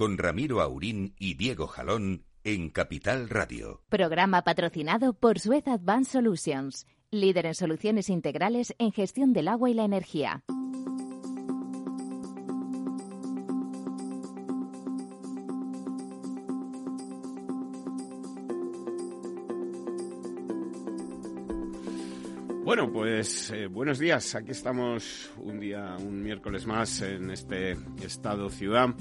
con Ramiro Aurín y Diego Jalón en Capital Radio. Programa patrocinado por Suez Advanced Solutions, líder en soluciones integrales en gestión del agua y la energía. Bueno, pues eh, buenos días. Aquí estamos un día, un miércoles más en este estado ciudad.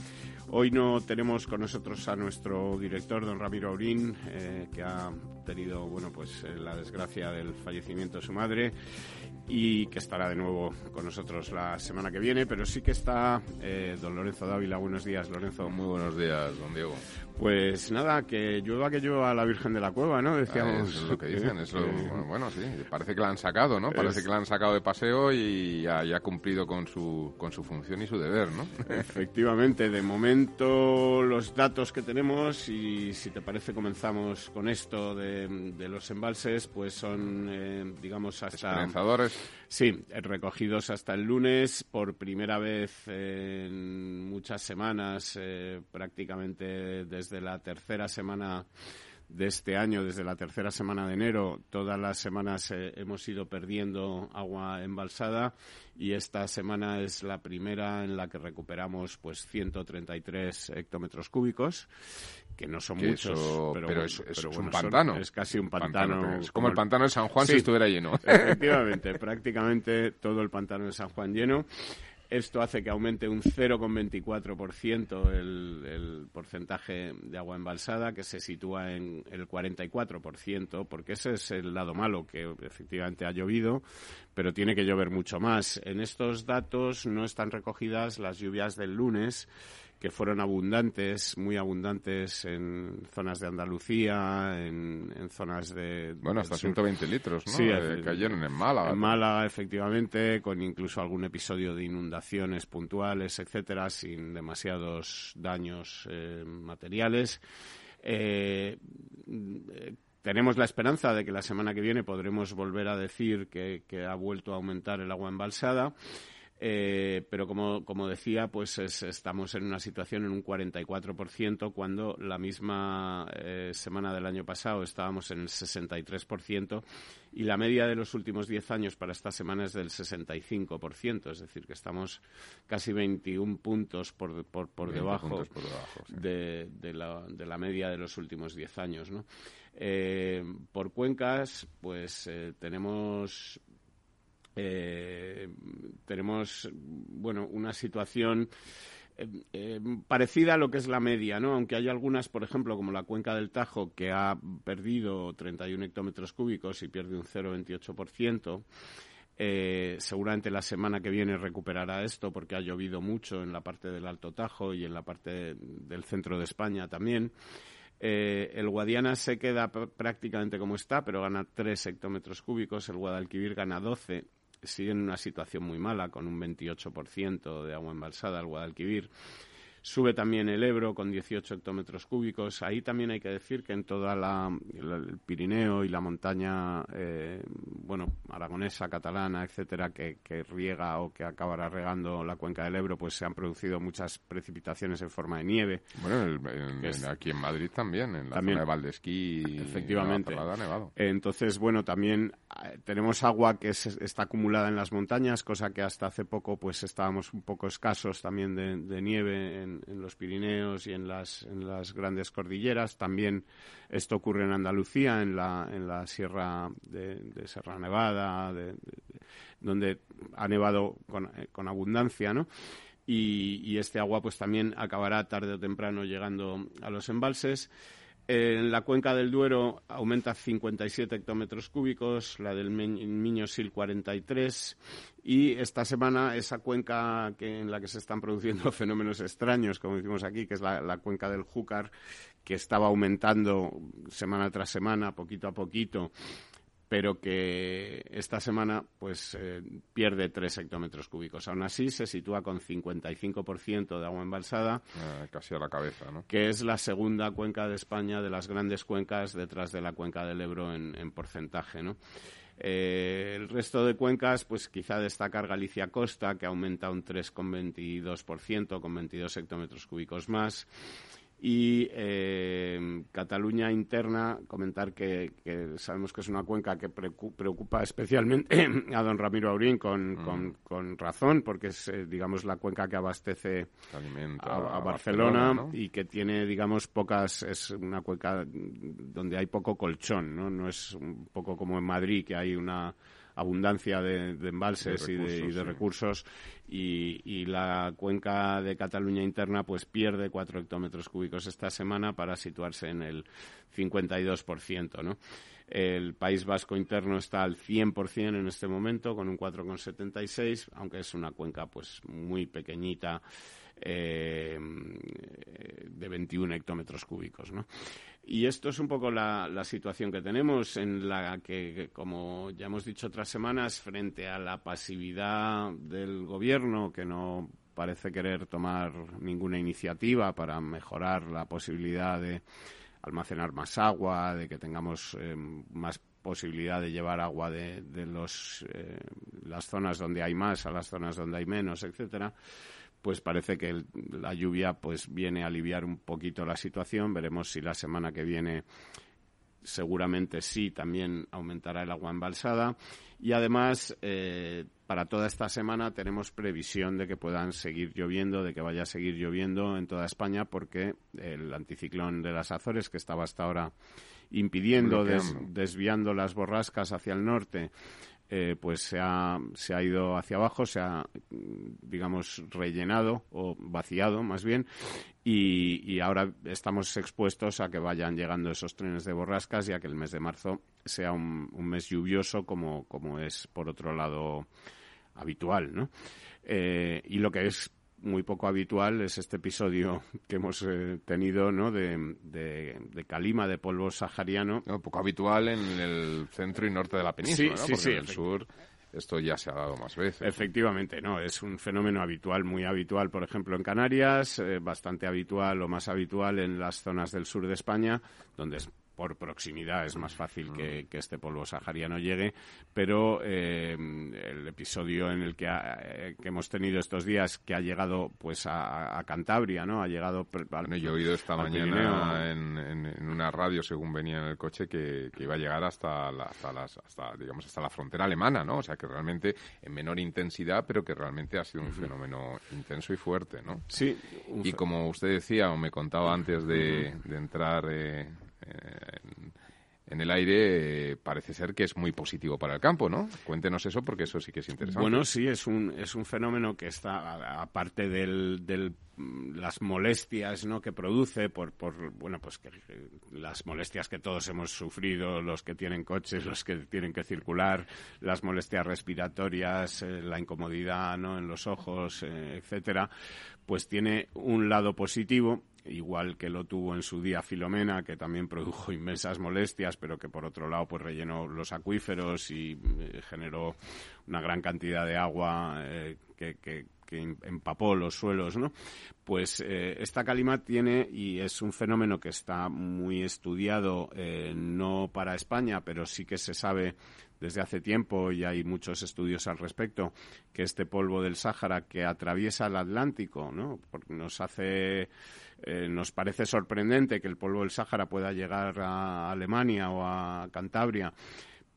Hoy no tenemos con nosotros a nuestro director, don Ramiro Aurín, eh, que ha tenido bueno, pues, eh, la desgracia del fallecimiento de su madre y que estará de nuevo con nosotros la semana que viene, pero sí que está eh, don Lorenzo Dávila. Buenos días, Lorenzo. Muy buenos días, don Diego. Pues nada, que llueva que llueva la Virgen de la Cueva, ¿no? Decíamos. es lo que dicen, es lo, bueno, sí, parece que la han sacado, ¿no? Parece que la han sacado de paseo y ya, ha cumplido con su, con su función y su deber, ¿no? Efectivamente, de momento los datos que tenemos y si te parece comenzamos con esto de, los embalses, pues son, eh, digamos, hasta... Sí, recogidos hasta el lunes por primera vez en muchas semanas, eh, prácticamente desde la tercera semana de este año, desde la tercera semana de enero, todas las semanas eh, hemos ido perdiendo agua embalsada y esta semana es la primera en la que recuperamos pues 133 hectómetros cúbicos que no son muchos, pero, es, un pantano. es casi un pantano. es como el, pantano de San Juan si estuviera lleno. Efectivamente, prácticamente todo el pantano de San Juan lleno. Esto hace que aumente un 0,24% el, el porcentaje de agua embalsada, que se sitúa en el 44%, porque ese es el lado malo, que efectivamente ha llovido, pero tiene que llover mucho más. En estos datos no están recogidas las lluvias del lunes, que fueron abundantes, muy abundantes en zonas de Andalucía, en, zonas de... Bueno, hasta 120 litros, ¿no? Sí, eh, cayeron en Málaga. En Málaga, efectivamente, con incluso algún episodio de inundaciones puntuales, etcétera, sin demasiados daños eh, materiales. Eh, tenemos la esperanza de que la semana que viene podremos volver a decir que ha vuelto a aumentar el agua embalsada. Eh, pero como, como decía, pues estamos en una situación en un 44% cuando la misma eh, semana del año pasado estábamos en el 63% y la media de los últimos 10 años para esta semana es del 65%, es decir, que estamos casi 21 puntos por, por, por debajo, de, de, la, de, la, media de los últimos 10 años. ¿no? Eh, por cuencas, pues tenemos eh, tenemos bueno una situación eh, eh, parecida a lo que es la media, ¿no? Aunque hay algunas, por ejemplo, como la cuenca del Tajo, que ha perdido 31 hectómetros cúbicos y pierde un 0,28%. Eh, seguramente la semana que viene recuperará esto porque ha llovido mucho en la parte del Alto Tajo y en la parte del centro de España también. El Guadiana se queda prácticamente como está, pero gana 3 hectómetros cúbicos. El Guadalquivir gana 12 sigue en una situación muy mala, con un 28% de agua embalsada al Guadalquivir. Sube también el Ebro con 18 hectómetros cúbicos. Ahí también hay que decir que en toda la, el Pirineo y la montaña, eh, bueno, aragonesa, catalana, etcétera, que, riega o que acabará regando la cuenca del Ebro, pues se han producido muchas precipitaciones en forma de nieve. Bueno, aquí en Madrid también, en la zona de Valdesquí. Efectivamente. nevado. Entonces, bueno, también eh, tenemos agua que está acumulada en las montañas, cosa que hasta hace poco pues estábamos un poco escasos también de, de nieve en, en, los Pirineos y en las, en las grandes cordilleras. También esto ocurre en Andalucía, en la, en la sierra de, de Serra Nevada, donde ha nevado con, eh, con abundancia, ¿no? Y, y, este agua pues también acabará tarde o temprano llegando a los embalses. En la cuenca del Duero aumenta 57 hectómetros cúbicos, la del Miño Sil 43 y esta semana esa cuenca que, en la que se están produciendo fenómenos extraños, como decimos aquí, que es la cuenca del Júcar, que estaba aumentando semana tras semana, poquito a poquito, pero que esta semana pues eh, pierde 3 hectómetros cúbicos. Aún así se sitúa con 55% de agua embalsada. Ah, casi a la cabeza, ¿no? Que es la segunda cuenca de España de las grandes cuencas detrás de la cuenca del Ebro en, porcentaje, ¿no? Eh, el resto de cuencas, pues quizá destacar Galicia Costa, que aumenta un 3,22%, con 22 hectómetros cúbicos más. Y eh, Cataluña interna, comentar que, sabemos que es una cuenca que preocupa especialmente a don Ramiro Aurín con, mm. con, razón, porque es, eh, digamos, la cuenca que abastece a, Barcelona, y que tiene, digamos, pocas, es una cuenca donde hay poco colchón, ¿no? No es un poco como en Madrid, que hay una abundancia de, embalses y de, recursos y, la cuenca de Cataluña interna pues pierde cuatro hectómetros cúbicos esta semana para situarse en el 52%, ¿no? El País Vasco interno está al 100% en este momento con un 4,76, aunque es una cuenca pues muy pequeñita eh, de 21 hectómetros cúbicos, ¿no? Y esto es un poco la, situación que tenemos, en la que, como ya hemos dicho otras semanas, frente a la pasividad del Gobierno, que no parece querer tomar ninguna iniciativa para mejorar la posibilidad de almacenar más agua, de que tengamos eh, más posibilidad de llevar agua de, eh, las zonas donde hay más a las zonas donde hay menos, etcétera pues parece que la lluvia pues viene a aliviar un poquito la situación. Veremos si la semana que viene seguramente sí también aumentará el agua embalsada y además eh, para toda esta semana tenemos previsión de que puedan seguir lloviendo, de que vaya a seguir lloviendo en toda España porque el anticiclón de las Azores que estaba hasta ahora impidiendo, desviando las borrascas hacia el norte, eh, pues se ha, se ha ido hacia abajo, se ha, digamos, rellenado o vaciado más bien, y, ahora estamos expuestos a que vayan llegando esos trenes de borrascas y a que el mes de marzo sea un, mes lluvioso como, como es, por otro lado, habitual, ¿no? Eh, y lo que es muy poco habitual es este episodio que hemos eh, tenido ¿no? de, de, calima, de polvo sahariano. poco habitual en el centro y norte de la península, sí, sí, en el sur esto ya se ha dado más veces. Efectivamente, no, es un fenómeno habitual, muy habitual, por ejemplo, en Canarias, eh, bastante habitual o más habitual en las zonas del sur de España, donde es por proximidad es más fácil que, este polvo sahariano llegue, pero eh, el episodio en el que, eh, que, hemos tenido estos días, que ha llegado pues a, Cantabria, ¿no? Ha llegado... Bueno, yo he oído esta mañana en, una radio, según venía en el coche, que, iba a llegar hasta la, hasta, las, hasta, digamos, hasta la frontera alemana, ¿no? O sea, que realmente en menor intensidad, pero que realmente ha sido un fenómeno intenso y fuerte, ¿no? Sí. Y como usted decía, o me contaba antes de, entrar... Eh, en, el aire eh, parece ser que es muy positivo para el campo, ¿no? Cuéntenos eso porque eso sí que es interesante. Bueno, sí, es un, es un fenómeno que está, aparte del, del las molestias ¿no? que produce por, por bueno pues que, las molestias que todos hemos sufrido los que tienen coches los que tienen que circular las molestias respiratorias eh, la incomodidad ¿no? en los ojos eh, etcétera pues tiene un lado positivo igual que lo tuvo en su día Filomena, que también produjo inmensas molestias, pero que por otro lado pues rellenó los acuíferos y eh, generó una gran cantidad de agua eh, que, empapó los suelos, ¿no? Pues eh, esta calima tiene, y es un fenómeno que está muy estudiado, no para España, pero sí que se sabe desde hace tiempo y hay muchos estudios al respecto, que este polvo del Sáhara que atraviesa el Atlántico, ¿no? nos hace eh, nos parece sorprendente que el polvo del Sáhara pueda llegar a Alemania o a Cantabria,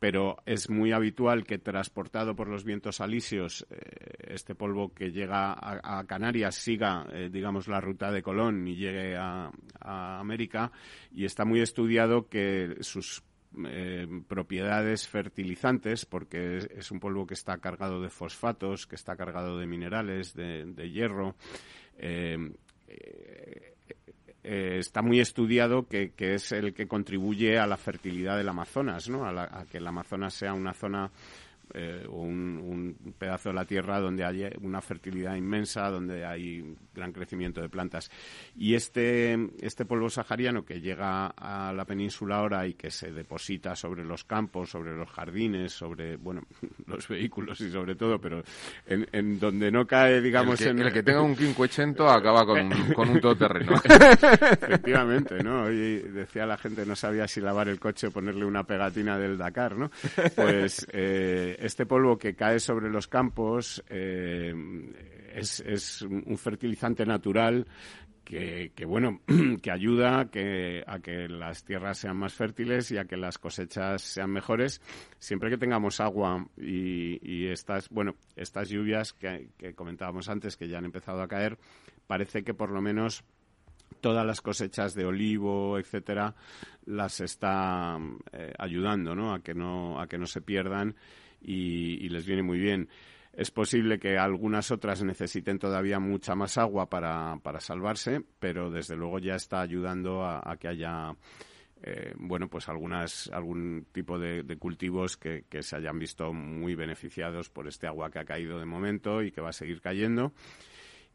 pero es muy habitual que transportado por los vientos alisios eh, este polvo que llega a, Canarias siga, eh, digamos, la ruta de Colón y llegue a, América. Y está muy estudiado que sus eh, propiedades fertilizantes, porque es, un polvo que está cargado de fosfatos, que está cargado de minerales, de, hierro, eh, está muy estudiado que, es el que contribuye a la fertilidad del Amazonas, ¿no? a que el Amazonas sea una zona eh, un, pedazo de la tierra donde hay una fertilidad inmensa, donde hay gran crecimiento de plantas. Y este, este polvo sahariano que llega a la península ahora y que se deposita sobre los campos, sobre los jardines, sobre, bueno, los vehículos y sobre todo, pero en, donde no cae, digamos... El que, en... el que tenga un 580 acaba con, con un todoterreno. Efectivamente, ¿no? Hoy decía la gente no sabía si lavar el coche o ponerle una pegatina del Dakar, ¿no? Pues eh, este polvo que cae sobre los campos eh, es, un fertilizante natural que, bueno, que ayuda a que, las tierras sean más fértiles y a que las cosechas sean mejores, siempre que tengamos agua y, estas, bueno, estas lluvias que, comentábamos antes, que ya han empezado a caer, parece que por lo menos todas las cosechas de olivo, etcétera, las está eh, ayudando, ¿no? A que no, a que no se pierdan y, les viene muy bien. Es posible que algunas otras necesiten todavía mucha más agua para, para salvarse, pero desde luego ya está ayudando a, que haya eh, bueno, pues algunas, algún tipo de, cultivos que, que, se hayan visto muy beneficiados por este agua que ha caído de momento y que va a seguir cayendo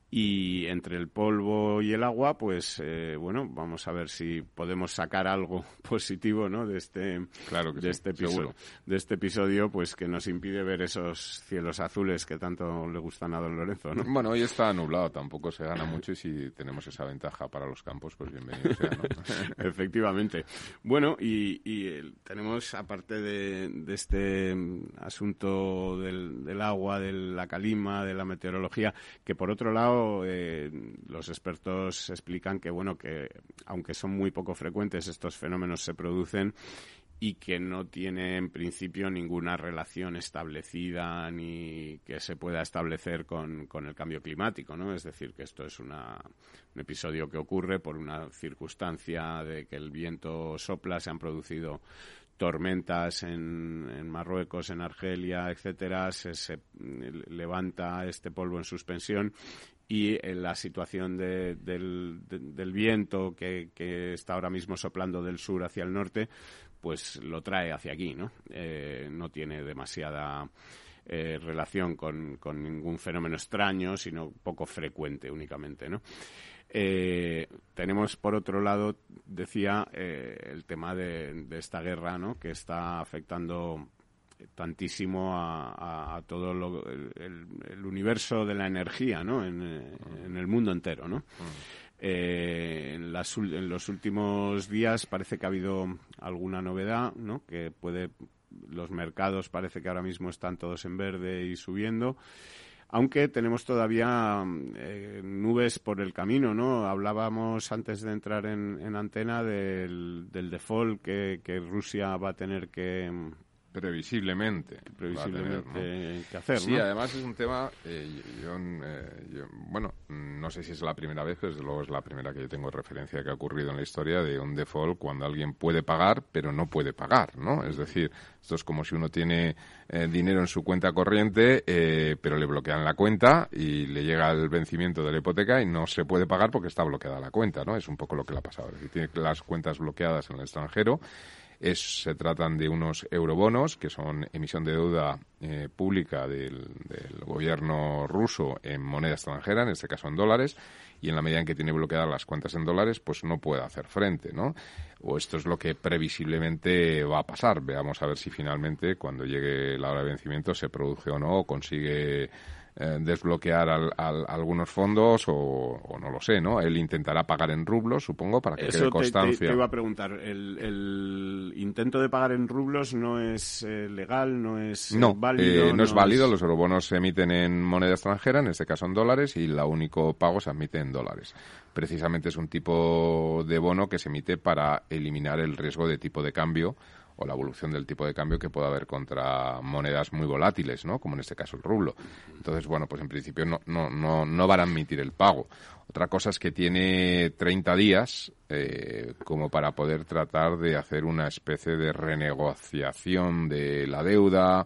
y entre el polvo y el agua, pues eh, bueno, vamos a ver si podemos sacar algo positivo, ¿no? De este, claro de este episodio, de este episodio, pues que nos impide ver esos cielos azules que tanto le gustan a Don Lorenzo, ¿no? Bueno, hoy está nublado, tampoco se gana mucho y si tenemos esa ventaja para los campos, pues bienvenido sea, ¿no? Efectivamente. Bueno, y, tenemos aparte de, de este asunto del, del agua, de la calima, de la meteorología, que por otro lado eh, los expertos explican que, bueno, que aunque son muy poco frecuentes, estos fenómenos se producen y que no tiene en principio ninguna relación establecida ni que se pueda establecer con, el cambio climático, ¿no? Es decir, que esto es una, un episodio que ocurre por una circunstancia de que el viento sopla, se han producido tormentas en, en Marruecos, en Argelia, etcétera, se, levanta este polvo en suspensión y en la situación del, del, viento que, que, está ahora mismo soplando del sur hacia el norte, pues lo trae hacia aquí, ¿no? Eh, no tiene demasiada eh, relación con, con, ningún fenómeno extraño, sino poco frecuente únicamente, ¿no? Eh, tenemos, por otro lado, decía, el tema de, de, esta guerra, ¿no? Que está afectando tantísimo a, todo el, universo de la energía, ¿no? En, el mundo entero, ¿no? Eh, en, los últimos días parece que ha habido alguna novedad, ¿no? Que puede los mercados parece que ahora mismo están todos en verde y subiendo aunque tenemos todavía eh, nubes por el camino, ¿no? Hablábamos antes de entrar en, antena del, default que, Rusia va a tener que, Previsiblemente. Previsiblemente que hacer, Sí, además es un tema, eh, eh, yo, bueno, no sé si es la primera vez, pero desde luego es la primera que yo tengo referencia que ha ocurrido en la historia de un default cuando alguien puede pagar, pero no puede pagar, ¿no? Es decir, esto es como si uno tiene eh, dinero en su cuenta corriente, pero le bloquean la cuenta y le llega el vencimiento de la hipoteca y no se puede pagar porque está bloqueada la cuenta, ¿no? Es un poco lo que le ha pasado. Si tiene las cuentas bloqueadas en el extranjero es, se tratan de unos eurobonos, que son emisión de deuda eh, pública del, gobierno ruso en moneda extranjera, en este caso en dólares, y en la medida en que tiene bloqueadas las cuentas en dólares, pues no puede hacer frente, ¿no? O esto es lo que previsiblemente va a pasar. Veamos a ver si finalmente, cuando llegue la hora de vencimiento, se produce o no, o consigue eh, desbloquear algunos fondos o, no lo sé, ¿no? Él intentará pagar en rublos, supongo, para que quede constancia. Te, te, iba a preguntar, ¿el, intento de pagar en rublos no es eh, legal, no es no, válido? Eh, no, es válido, los eurobonos se emiten en moneda extranjera, en este caso en dólares, y el único pago se admite en dólares. Precisamente es un tipo de bono que se emite para eliminar el riesgo de tipo de cambio o la evolución del tipo de cambio que pueda haber contra monedas muy volátiles, ¿no? Como en este caso el rublo. Entonces, bueno, pues en principio no, no, no, no van a admitir el pago. Otra cosa es que tiene 30 días eh, como para poder tratar de hacer una especie de renegociación de la deuda,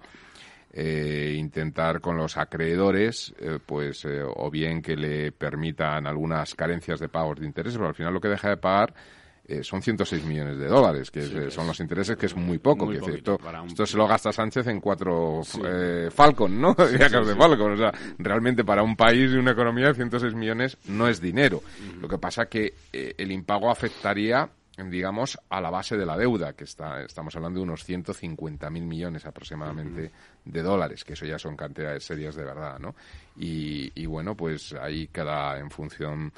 eh, intentar con los acreedores, eh, pues, eh, o bien que le permitan algunas carencias de pagos de intereses, pero al final lo que deja de pagar eh, son 106 millones de dólares, que son los intereses, que es muy poco. que esto, esto se lo gasta Sánchez en cuatro eh, Falcon, ¿no? Viajes de Falcon. O sea, realmente para un país y una economía 106 millones no es dinero. Lo que pasa que eh, el impago afectaría digamos, a la base de la deuda, que está, estamos hablando de unos 150.000 millones aproximadamente de dólares, que eso ya son cantidades serias de verdad, ¿no? Y, y bueno, pues ahí cada, en función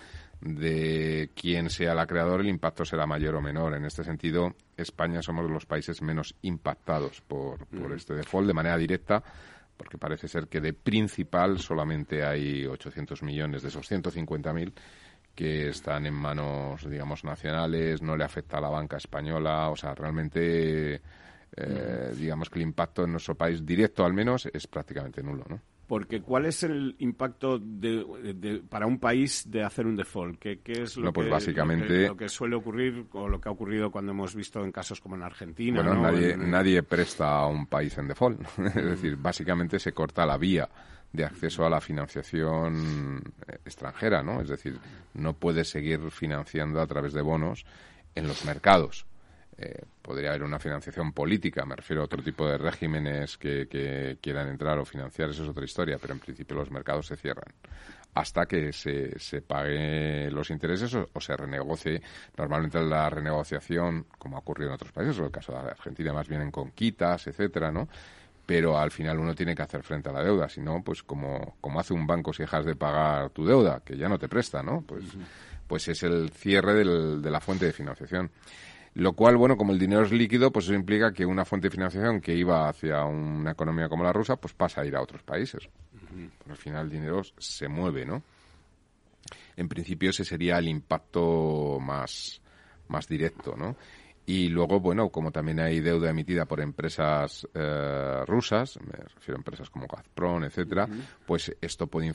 de quién sea el creador, el impacto será mayor o menor. En este sentido, España somos los países menos impactados por, por mm. este default de manera directa, porque parece ser que de principal solamente hay 800 millones de esos 150.000 que están en manos, digamos, nacionales, no le afecta a la banca española, o sea, realmente, eh, mm. digamos que el impacto en nuestro país, directo al menos, es prácticamente nulo, ¿no? Porque ¿cuál es el impacto para un país de hacer un default? ¿Qué, es lo, pues que, básicamente, lo, que, suele ocurrir o lo que ha ocurrido cuando hemos visto en casos como en Argentina? Bueno, nadie, nadie presta a un país en default. es decir, básicamente se corta la vía de acceso a la financiación extranjera, ¿no? Es decir, no puede seguir financiando a través de bonos en los mercados. Eh, podría haber una financiación política, me refiero a otro tipo de regímenes que, quieran entrar o financiar, eso es otra historia, pero en principio los mercados se cierran hasta que se, se pague los intereses o, se renegocie. Normalmente la renegociación, como ha ocurrido en otros países, o el caso de Argentina, más bien en conquitas, etcétera, ¿no? Pero al final uno tiene que hacer frente a la deuda, si no, pues como, como hace un banco si dejas de pagar tu deuda, que ya no te presta, ¿no? Pues, pues es el cierre de la fuente de financiación. Lo cual, bueno, como el dinero es líquido, pues eso implica que una fuente de financiación que iba hacia una economía como la rusa, pues pasa a ir a otros países. al final el dinero se mueve, ¿no? En principio ese sería el impacto más, más directo, ¿no? Y luego, bueno, como también hay deuda emitida por empresas eh, rusas, me refiero a empresas como Gazprom, etcétera, pues esto puede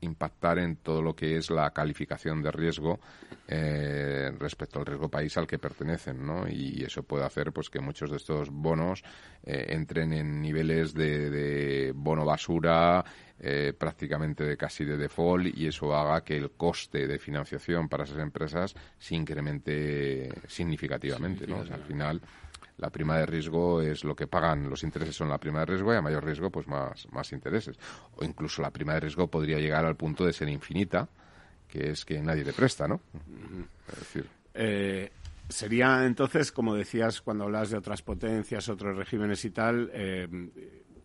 impactar en todo lo que es la calificación de riesgo eh, respecto al riesgo país al que pertenecen, ¿no? Y eso puede hacer, pues, que muchos de estos bonos eh, entren en niveles de, de bono basura, eh, prácticamente de casi de default y eso haga que el coste de financiación para esas empresas se incremente significativamente. ¿no? al final, la prima de riesgo es lo que pagan los intereses son la prima de riesgo y a mayor riesgo pues más, más intereses. O incluso la prima de riesgo podría llegar al punto de ser infinita, que es que nadie le presta, ¿no? Es decir... Eh, sería entonces, como decías cuando hablas de otras potencias, otros regímenes y tal, eh,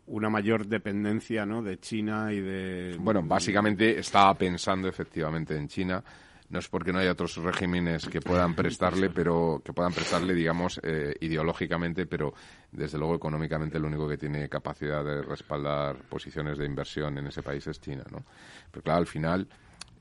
una mayor dependencia ¿no? de China y de... Bueno, básicamente estaba pensando efectivamente en China. No es porque no haya otros regímenes que puedan prestarle, pero que puedan prestarle, digamos, eh, ideológicamente, pero desde luego económicamente lo único que tiene capacidad de respaldar posiciones de inversión en ese país es China, ¿no? Pero claro, al final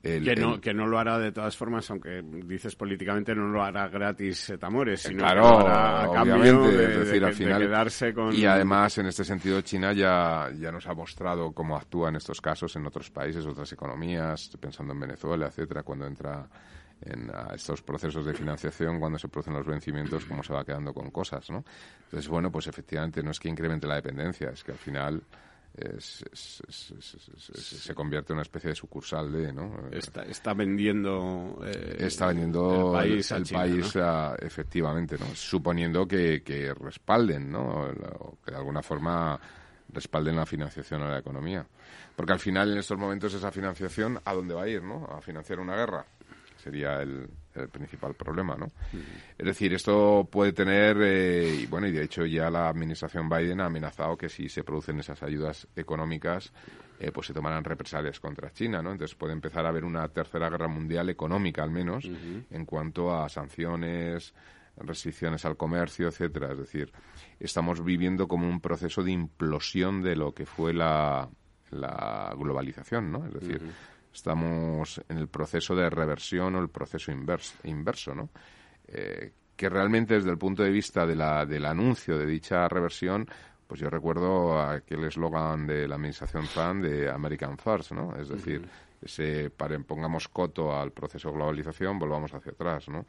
que, no, que no lo hará de todas formas, aunque dices políticamente no lo hará gratis Tamores, sino claro, que lo hará a cambio de, decir, al final, quedarse con... Y además, en este sentido, China ya, ya nos ha mostrado cómo actúa en estos casos en otros países, otras economías, pensando en Venezuela, etcétera, cuando entra en estos procesos de financiación, cuando se producen los vencimientos, cómo se va quedando con cosas, ¿no? Entonces, bueno, pues efectivamente no es que incremente la dependencia, es que al final se convierte en una especie de sucursal de, ¿no? Está, vendiendo, eh, está vendiendo el país, el, país efectivamente, ¿no? Suponiendo que, que respalden, ¿no? que de alguna forma respalden la financiación a la economía. Porque al final, en estos momentos, esa financiación, ¿a dónde va a ir, no? A financiar una guerra sería el, principal problema, ¿no? Es decir, esto puede tener, eh, y bueno, y de hecho ya la administración Biden ha amenazado que si se producen esas ayudas económicas, eh, pues se tomarán represalias contra China, ¿no? Entonces puede empezar a haber una tercera guerra mundial económica, al menos, en cuanto a sanciones, restricciones al comercio, etcétera. Es decir, estamos viviendo como un proceso de implosión de lo que fue la, la globalización, ¿no? Es decir, estamos en el proceso de reversión o el proceso inverso, inverso ¿no? Eh, que realmente desde el punto de vista de la, del anuncio de dicha reversión, pues yo recuerdo aquel eslogan de la administración Trump de American First, ¿no? Es decir, ese para, pongamos coto al proceso de globalización, volvamos hacia atrás, ¿no?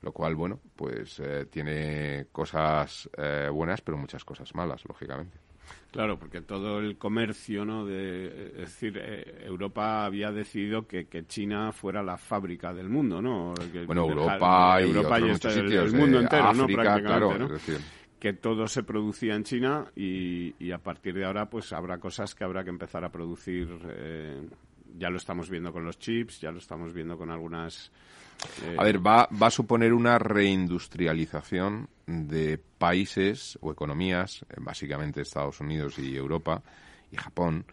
Lo cual, bueno, pues eh, tiene cosas eh, buenas, pero muchas cosas malas, lógicamente. Claro, porque todo el comercio, ¿no? De, es decir, eh, Europa había decidido que, que, China fuera la fábrica del mundo, ¿no? bueno, Europa, y, Europa y este, sitios el, mundo entero, África, ¿no? Prácticamente, claro, ¿no? Es decir, que todo se producía en China y, y, a partir de ahora pues habrá cosas que habrá que empezar a producir. Eh, ya lo estamos viendo con los chips, ya lo estamos viendo con algunas... Eh... A ver, va, va a suponer una reindustrialización de países o economías, básicamente Estados Unidos y Europa y Japón,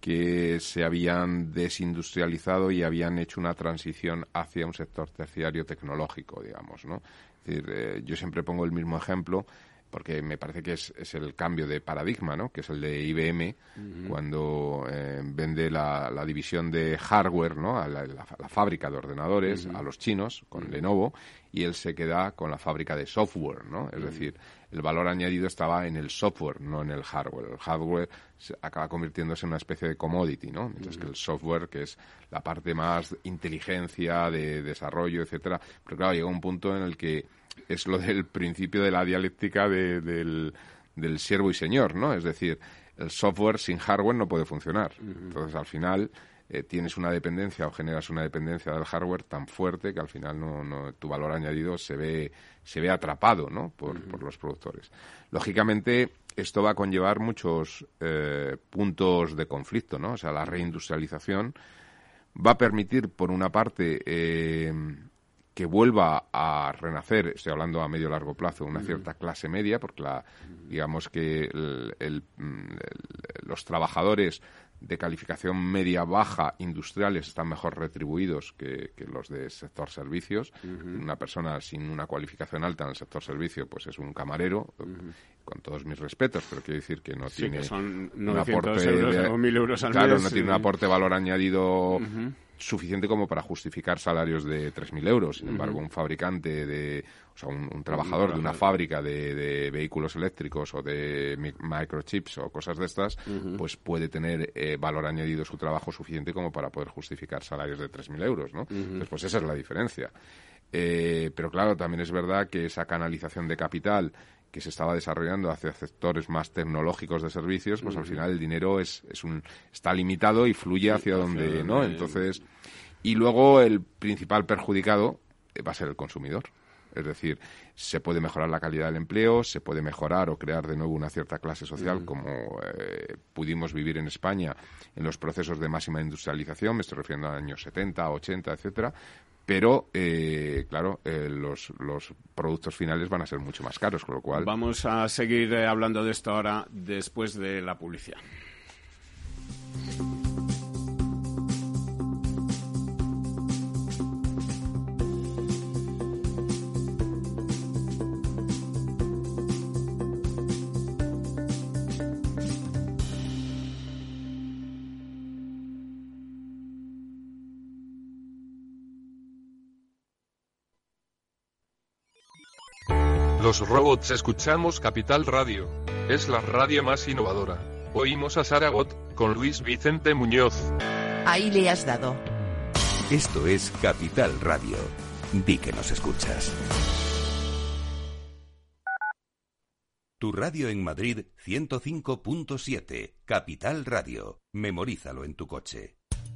que se habían desindustrializado y habían hecho una transición hacia un sector terciario tecnológico, digamos, ¿no? Es decir, eh, yo siempre pongo el mismo ejemplo porque me parece que es, es, el cambio de paradigma, ¿no? que es el de IBM, uh -huh. cuando eh, vende la, la, división de hardware, ¿no? a la, la, la fábrica de ordenadores uh -huh. a los chinos, con uh -huh. Lenovo, y él se queda con la fábrica de software, ¿no? es decir, el valor añadido estaba en el software, no en el hardware. El hardware se acaba convirtiéndose en una especie de commodity, ¿no? Mientras que el software, que es la parte más inteligencia, de desarrollo, etcétera, pero claro, llega un punto en el que es lo del principio de la dialéctica de, del, del siervo y señor, ¿no? Es decir, el software sin hardware no puede funcionar. Uh -huh. Entonces, al final, eh, tienes una dependencia o generas una dependencia del hardware tan fuerte que al final no, no tu valor añadido se ve, se ve atrapado, ¿no? Por, uh -huh. por los productores. Lógicamente, esto va a conllevar muchos eh, puntos de conflicto, ¿no? O sea, la reindustrialización va a permitir, por una parte, eh, que vuelva a renacer, estoy hablando a medio largo plazo, una cierta clase media, porque la, digamos que el, los trabajadores de calificación media baja industriales están mejor retribuidos que, que los de sector servicios. Uh -huh. Una persona sin una cualificación alta en el sector servicio pues es un camarero, uh -huh. con todos mis respetos, pero quiero decir que no sí, tiene que son 900 un aporte euros de, o 1000 euros al claro, mes. no tiene un aporte valor añadido uh -huh suficiente como para justificar salarios de 3.000 euros. Sin embargo, uh -huh. un fabricante de, o sea, un, un trabajador uh -huh. de una fábrica de, de, vehículos eléctricos o de microchips o cosas de estas, uh -huh. pues puede tener eh, valor añadido su trabajo suficiente como para poder justificar salarios de 3.000 euros, ¿no? Entonces, pues esa es la diferencia. Eh, pero claro, también es verdad que esa canalización de capital que se estaba desarrollando hacia sectores más tecnológicos de servicios, pues uh -huh. al final el dinero es, es un, está limitado y fluye hacia donde, hacia ¿no? Entonces, y luego el principal perjudicado va a ser el consumidor. Es decir, se puede mejorar la calidad del empleo, se puede mejorar o crear de nuevo una cierta clase social, mm. como eh, pudimos vivir en España en los procesos de máxima industrialización, me estoy refiriendo a años 70, 80, etcétera, pero eh, claro, eh, los, los, productos finales van a ser mucho más caros, con lo cual... Vamos a seguir eh, hablando de esto ahora después de la publicidad. Los robots escuchamos Capital Radio. Es la radio más innovadora. Oímos a Saragot, con Luis Vicente Muñoz. Ahí le has dado. Esto es Capital Radio. Di que nos escuchas. Tu radio en Madrid 105.7. Capital Radio. Memorízalo en tu coche.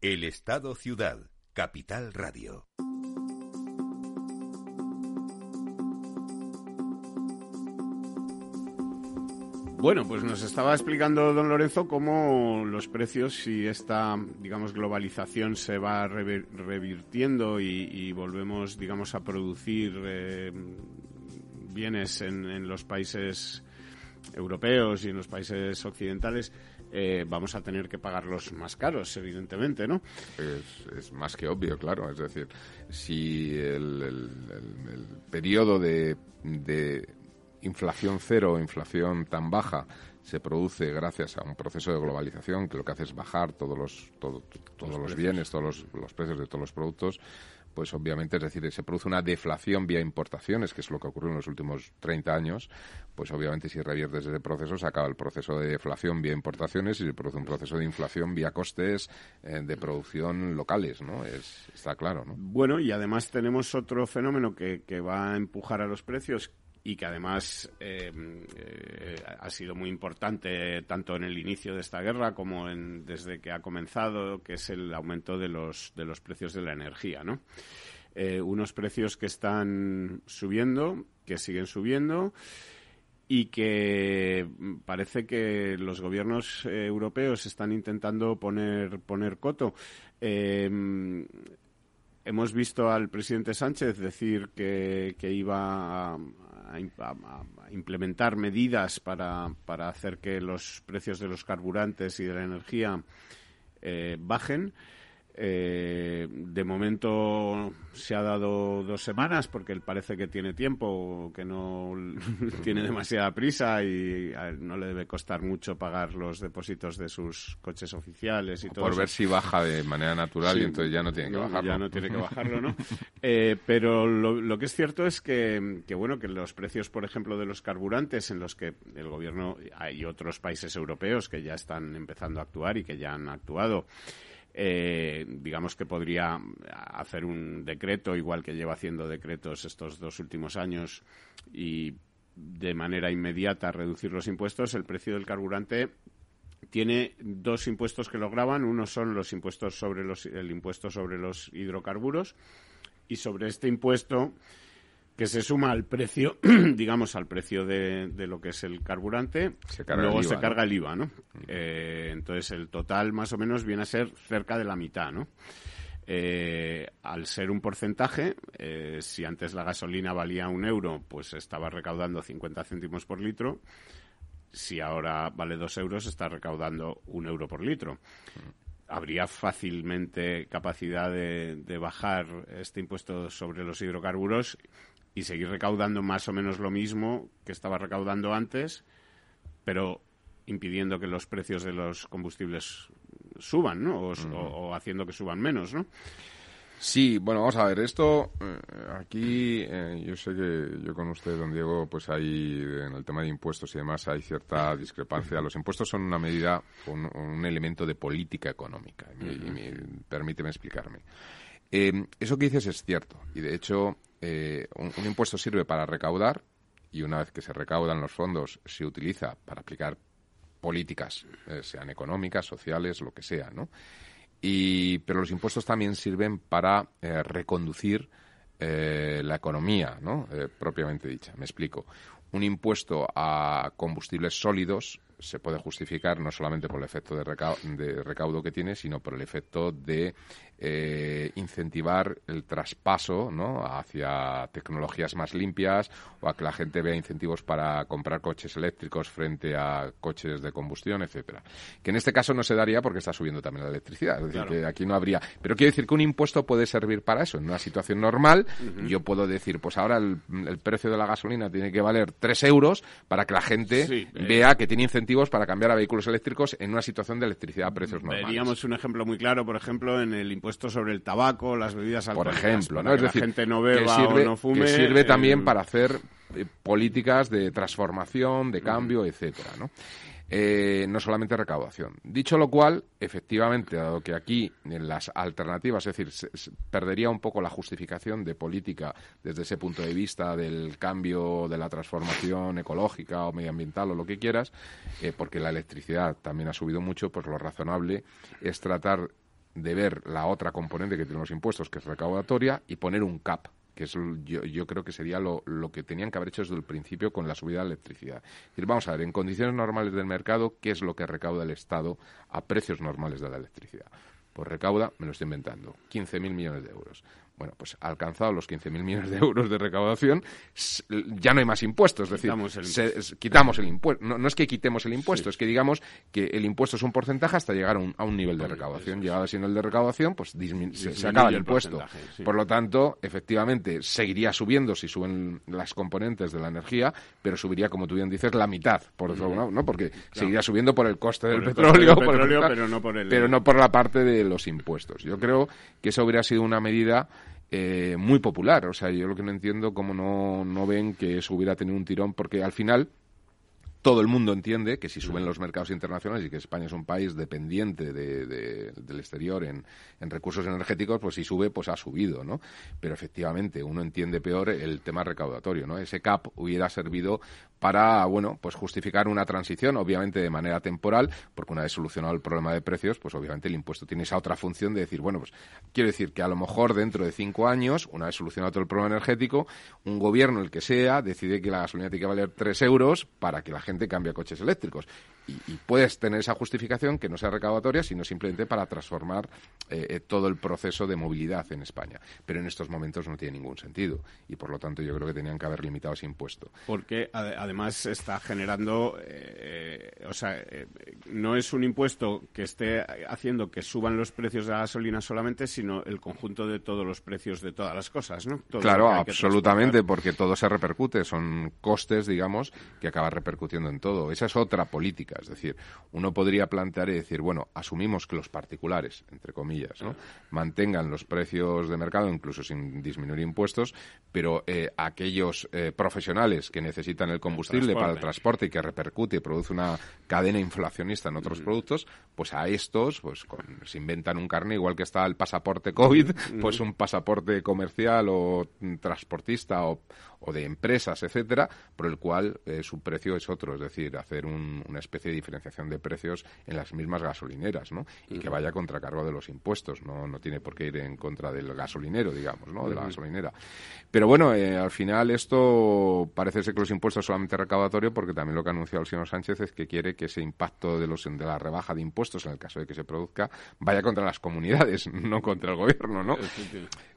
El Estado Ciudad, Capital Radio. Bueno, pues nos estaba explicando don Lorenzo cómo los precios, si esta, digamos, globalización se va revirtiendo y, volvemos, digamos, a producir eh, bienes en, los países europeos y en los países occidentales, eh, vamos a tener que pagarlos más caros, evidentemente, ¿no? Es, más que obvio, claro. Es decir, si el, periodo de inflación cero o inflación tan baja se produce gracias a un proceso de globalización que lo que hace es bajar todos los, todos los, bienes, todos los, precios de todos los productos, pues obviamente, es decir, se produce una deflación vía importaciones, que es lo que ocurrió en los últimos 30 años, pues obviamente si reviertes ese proceso se acaba el proceso de deflación vía importaciones y se produce un proceso de inflación vía costes eh, de producción locales, ¿no? Es, está claro, ¿no? Bueno, y además tenemos otro fenómeno que, que va a empujar a los precios, y que además eh, eh, ha sido muy importante tanto en el inicio de esta guerra como desde que ha comenzado, que es el aumento de los, de los precios de la energía, ¿no? Eh, unos precios que están subiendo, que siguen subiendo y que parece que los gobiernos europeos están intentando poner, poner coto. hemos visto al presidente Sánchez decir que, que iba a, a, implementar medidas para, para, hacer que los precios de los carburantes y de la energía eh, bajen. Eh, de momento se ha dado dos semanas porque él parece que tiene tiempo, que no tiene demasiada prisa y no le debe costar mucho pagar los depósitos de sus coches oficiales y todo. Por ver si baja de manera natural y entonces ya no tiene que bajarlo. Ya no tiene que bajarlo, ¿no? Eh, pero lo, que es cierto es que, que, bueno, que los precios, por ejemplo, de los carburantes en los que el gobierno hay otros países europeos que ya están empezando a actuar y que ya han actuado eh, digamos que podría hacer un decreto, igual que lleva haciendo decretos estos dos últimos años, y de manera inmediata reducir los impuestos, el precio del carburante tiene dos impuestos que lo graban. Uno son los impuestos sobre los, el impuesto sobre los hidrocarburos y sobre este impuesto que se suma al precio, digamos, al precio de, lo que es el carburante, luego se carga el IVA, ¿no? Eh, entonces el total más o menos viene a ser cerca de la mitad, ¿no? Eh, al ser un porcentaje, eh, si antes la gasolina valía un euro, pues estaba recaudando 50 céntimos por litro. Si ahora vale dos euros, está recaudando un euro por litro. Habría fácilmente capacidad de bajar este impuesto sobre los hidrocarburos y seguir recaudando más o menos lo mismo que estaba recaudando antes, pero impidiendo que los precios de los combustibles suban, ¿no? O, haciendo que suban menos, ¿no? Sí, bueno, vamos a ver, esto eh, aquí, eh, yo sé que yo con usted, don Diego, pues hay, en el tema de impuestos y demás, hay cierta discrepancia. Los impuestos son una medida, un, un elemento de política económica, y, permíteme explicarme. Eh, eso que dices es cierto, y de hecho eh, un, impuesto sirve para recaudar y una vez que se recaudan los fondos se utiliza para aplicar políticas, eh, sean económicas, sociales, lo que sea, ¿no? Y, pero los impuestos también sirven para eh, reconducir la economía, ¿no? propiamente dicha. Me explico. Un impuesto a combustibles sólidos se puede justificar no solamente por el efecto de, de recaudo que tiene, sino por el efecto de eh, incentivar el traspaso ¿no? hacia tecnologías más limpias o a que la gente vea incentivos para comprar coches eléctricos frente a coches de combustión, etcétera. Que en este caso no se daría porque está subiendo también la electricidad. Es decir, que aquí no habría. Pero quiero decir que un impuesto puede servir para eso. En una situación normal, yo puedo decir, pues ahora el, precio de la gasolina tiene que valer 3 euros para que la gente eh. vea que tiene incentivos para cambiar a vehículos eléctricos en una situación de electricidad a precios normales. Veríamos un ejemplo muy claro, por ejemplo, en el impuesto impuesto sobre el tabaco, las bebidas alcohólicas. Por ejemplo, ¿no? Es decir, la gente no beba sirve, o no fume. Que sirve también para hacer eh, políticas de transformación, de cambio, etcétera, ¿no? Eh, no solamente recaudación. Dicho lo cual, efectivamente, dado que aquí en las alternativas, es decir, se, perdería un poco la justificación de política desde ese punto de vista del cambio, de la transformación ecológica o medioambiental o lo que quieras, eh, porque la electricidad también ha subido mucho, pues lo razonable es tratar de ver la otra componente que tienen los impuestos, que es recaudatoria, y poner un cap que es yo, yo creo que sería lo, lo, que tenían que haber hecho desde el principio con la subida de la electricidad. Decir, vamos a ver, en condiciones normales del mercado, ¿qué es lo que recauda el Estado a precios normales de la electricidad? Pues recauda, me lo estoy inventando, 15.000 millones de euros. Bueno, pues alcanzado los 15.000 millones de euros de recaudación, ya no hay más impuestos. Es decir, quitamos el, impuesto. No, es que quitemos el impuesto, es que digamos que el impuesto es un porcentaje hasta llegar a un, nivel de recaudación. Llegado a ese nivel de recaudación, pues se, acaba el, impuesto. Por lo tanto, efectivamente, seguiría subiendo si suben las componentes de la energía, pero subiría, como tú bien dices, la mitad. Por eso, ¿no? Porque seguiría subiendo por el coste del petróleo, pero, no por pero no por la parte de los impuestos. Yo creo que eso hubiera sido una medida eh, muy popular. O sea, yo lo que no entiendo cómo no, no ven que eso hubiera tenido un tirón, porque al final todo el mundo entiende que si suben los mercados internacionales y que España es un país dependiente del exterior en, recursos energéticos, pues si sube, pues ha subido, ¿no? Pero efectivamente uno entiende peor el tema recaudatorio, ¿no? Ese CAP hubiera servido para, bueno, pues justificar una transición, obviamente de manera temporal, porque una vez solucionado el problema de precios, pues obviamente el impuesto tiene esa otra función de decir, bueno, pues quiero decir que a lo mejor dentro de cinco años, una vez solucionado todo el problema energético, un gobierno, el que sea, decide que la gasolina tiene que valer tres euros para que la gente cambie a coches eléctricos y, puedes tener esa justificación que no sea recaudatoria, sino simplemente para transformar eh, eh, todo el proceso de movilidad en España. Pero en estos momentos no tiene ningún sentido y, por lo tanto, yo creo que tenían que haber limitado ese impuesto. Porque además está generando, eh, o sea, no es un impuesto que esté haciendo que suban los precios de la gasolina solamente, sino el conjunto de todos los precios de todas las cosas, ¿no? claro, absolutamente, porque todo se repercute, son costes, digamos, que acaba repercutiendo en todo. Esa es otra política es decir, uno podría plantear y decir, bueno, asumimos que los particulares, entre comillas, ¿no? mantengan los precios de mercado, incluso sin disminuir impuestos, pero eh, aquellos eh, profesionales que necesitan el combustible para el transporte. y que repercute y produce una cadena inflacionista en otros productos, pues a estos, pues se inventan un carne igual que está el pasaporte COVID, pues un pasaporte comercial o transportista o, o de empresas, etcétera, por el cual eh, su precio es otro, es decir, hacer una especie de diferenciación de precios en las mismas gasolineras, ¿no? Y que vaya contra cargo de los impuestos, no, no tiene por qué ir en contra del gasolinero, digamos, ¿no? De la gasolinera. Pero bueno, eh, al final esto parece ser que los impuestos solamente recaudatorio porque también lo que ha anunciado el señor Sánchez es que quiere que ese impacto de los de la rebaja de impuestos en el caso de que se produzca vaya contra las comunidades, no contra el gobierno, ¿no?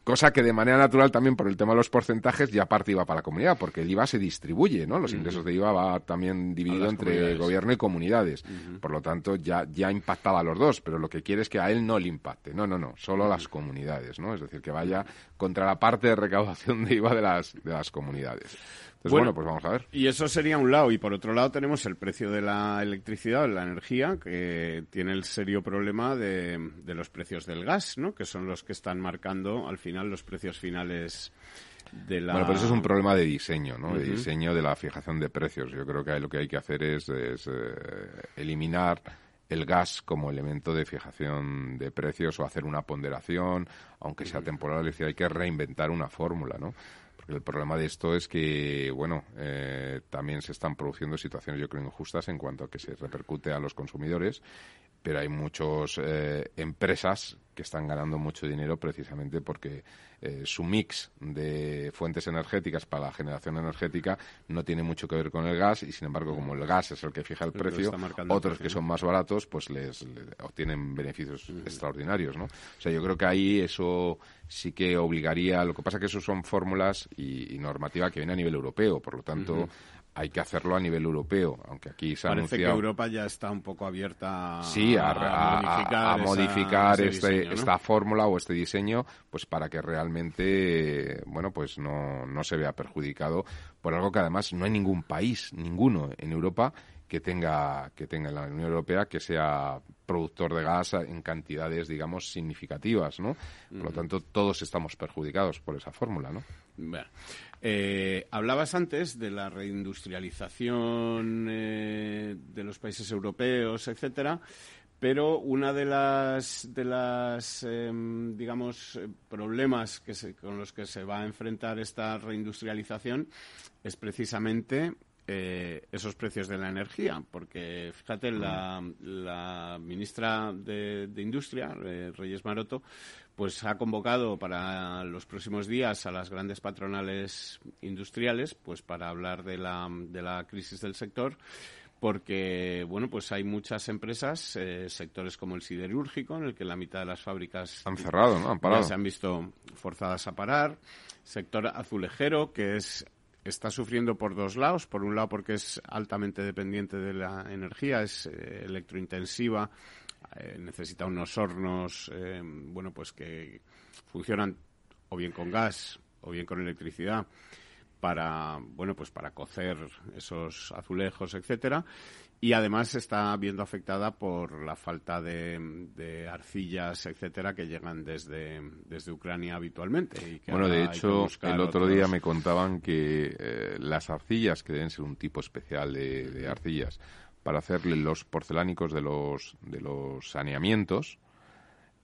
Cosa que de manera natural también por el tema de los porcentajes ya parte iba para la comunidad, porque el IVA se distribuye, ¿no? Los ingresos de IVA va también dividido entre gobierno y comunidades. Por lo tanto, ya, ya impactaba a los dos, pero lo que quiere es que a él no le impacte. No, no, no, solo a las comunidades, ¿no? Es decir, que vaya contra la parte de recaudación de IVA de las, de las comunidades bueno, pues vamos a ver. Y eso sería un lado. Y por otro lado tenemos el precio de la electricidad, de la energía, que tiene el serio problema de, los precios del gas, ¿no? Que son los que están marcando al final los precios finales de la... Bueno, pero eso es un problema de diseño, ¿no? De diseño de la fijación de precios. Yo creo que lo que hay que hacer es, eh, eliminar el gas como elemento de fijación de precios o hacer una ponderación, aunque sea temporal, es decir, hay que reinventar una fórmula, ¿no? el problema de esto es que, bueno, eh, también se están produciendo situaciones, yo creo, injustas en cuanto a que se repercute a los consumidores, pero hay muchas eh, empresas que están ganando mucho dinero precisamente porque eh, su mix de fuentes energéticas para la generación energética no tiene mucho que ver con el gas y sin embargo como el gas es el que fija el precio, otros que son más baratos pues les, obtienen beneficios extraordinarios, ¿no? O sea, yo creo que ahí eso sí que obligaría, lo que pasa que eso son fórmulas y, normativa que viene a nivel europeo, por lo tanto hay que hacerlo a nivel europeo, aunque aquí se Parece que Europa ya está un poco abierta sí, a, modificar, este, esta fórmula o este diseño, pues para que realmente, bueno, pues no, no se vea perjudicado por algo que además no hay ningún país, ninguno en Europa que tenga que tenga en la Unión Europea que sea productor de gas en cantidades digamos significativas no por lo tanto todos estamos perjudicados por esa fórmula no bueno. Eh, hablabas antes de la reindustrialización eh, de los países europeos etcétera pero una de las de las em, digamos problemas que con los que se va a enfrentar esta reindustrialización es precisamente eh, esos precios de la energía, porque fíjate, la, la ministra de, Industria, eh, Reyes Maroto, pues ha convocado para los próximos días a las grandes patronales industriales, pues para hablar de la, de la crisis del sector porque bueno pues hay muchas empresas eh, sectores como el siderúrgico en el que la mitad de las fábricas han cerrado no han parado. se han visto forzadas a parar sector azulejero que es está sufriendo por dos lados. Por un lado, porque es altamente dependiente de la energía, es eh, electrointensiva, eh, necesita unos hornos, eh, bueno, pues que funcionan o bien con gas o bien con electricidad para, bueno, pues para cocer esos azulejos, etcétera y además se está viendo afectada por la falta de, arcillas, etcétera, que llegan desde, desde Ucrania habitualmente. bueno, de hecho, el otro día me contaban que eh, las arcillas, que deben ser un tipo especial de, arcillas, para hacerle los porcelánicos de los, de los saneamientos,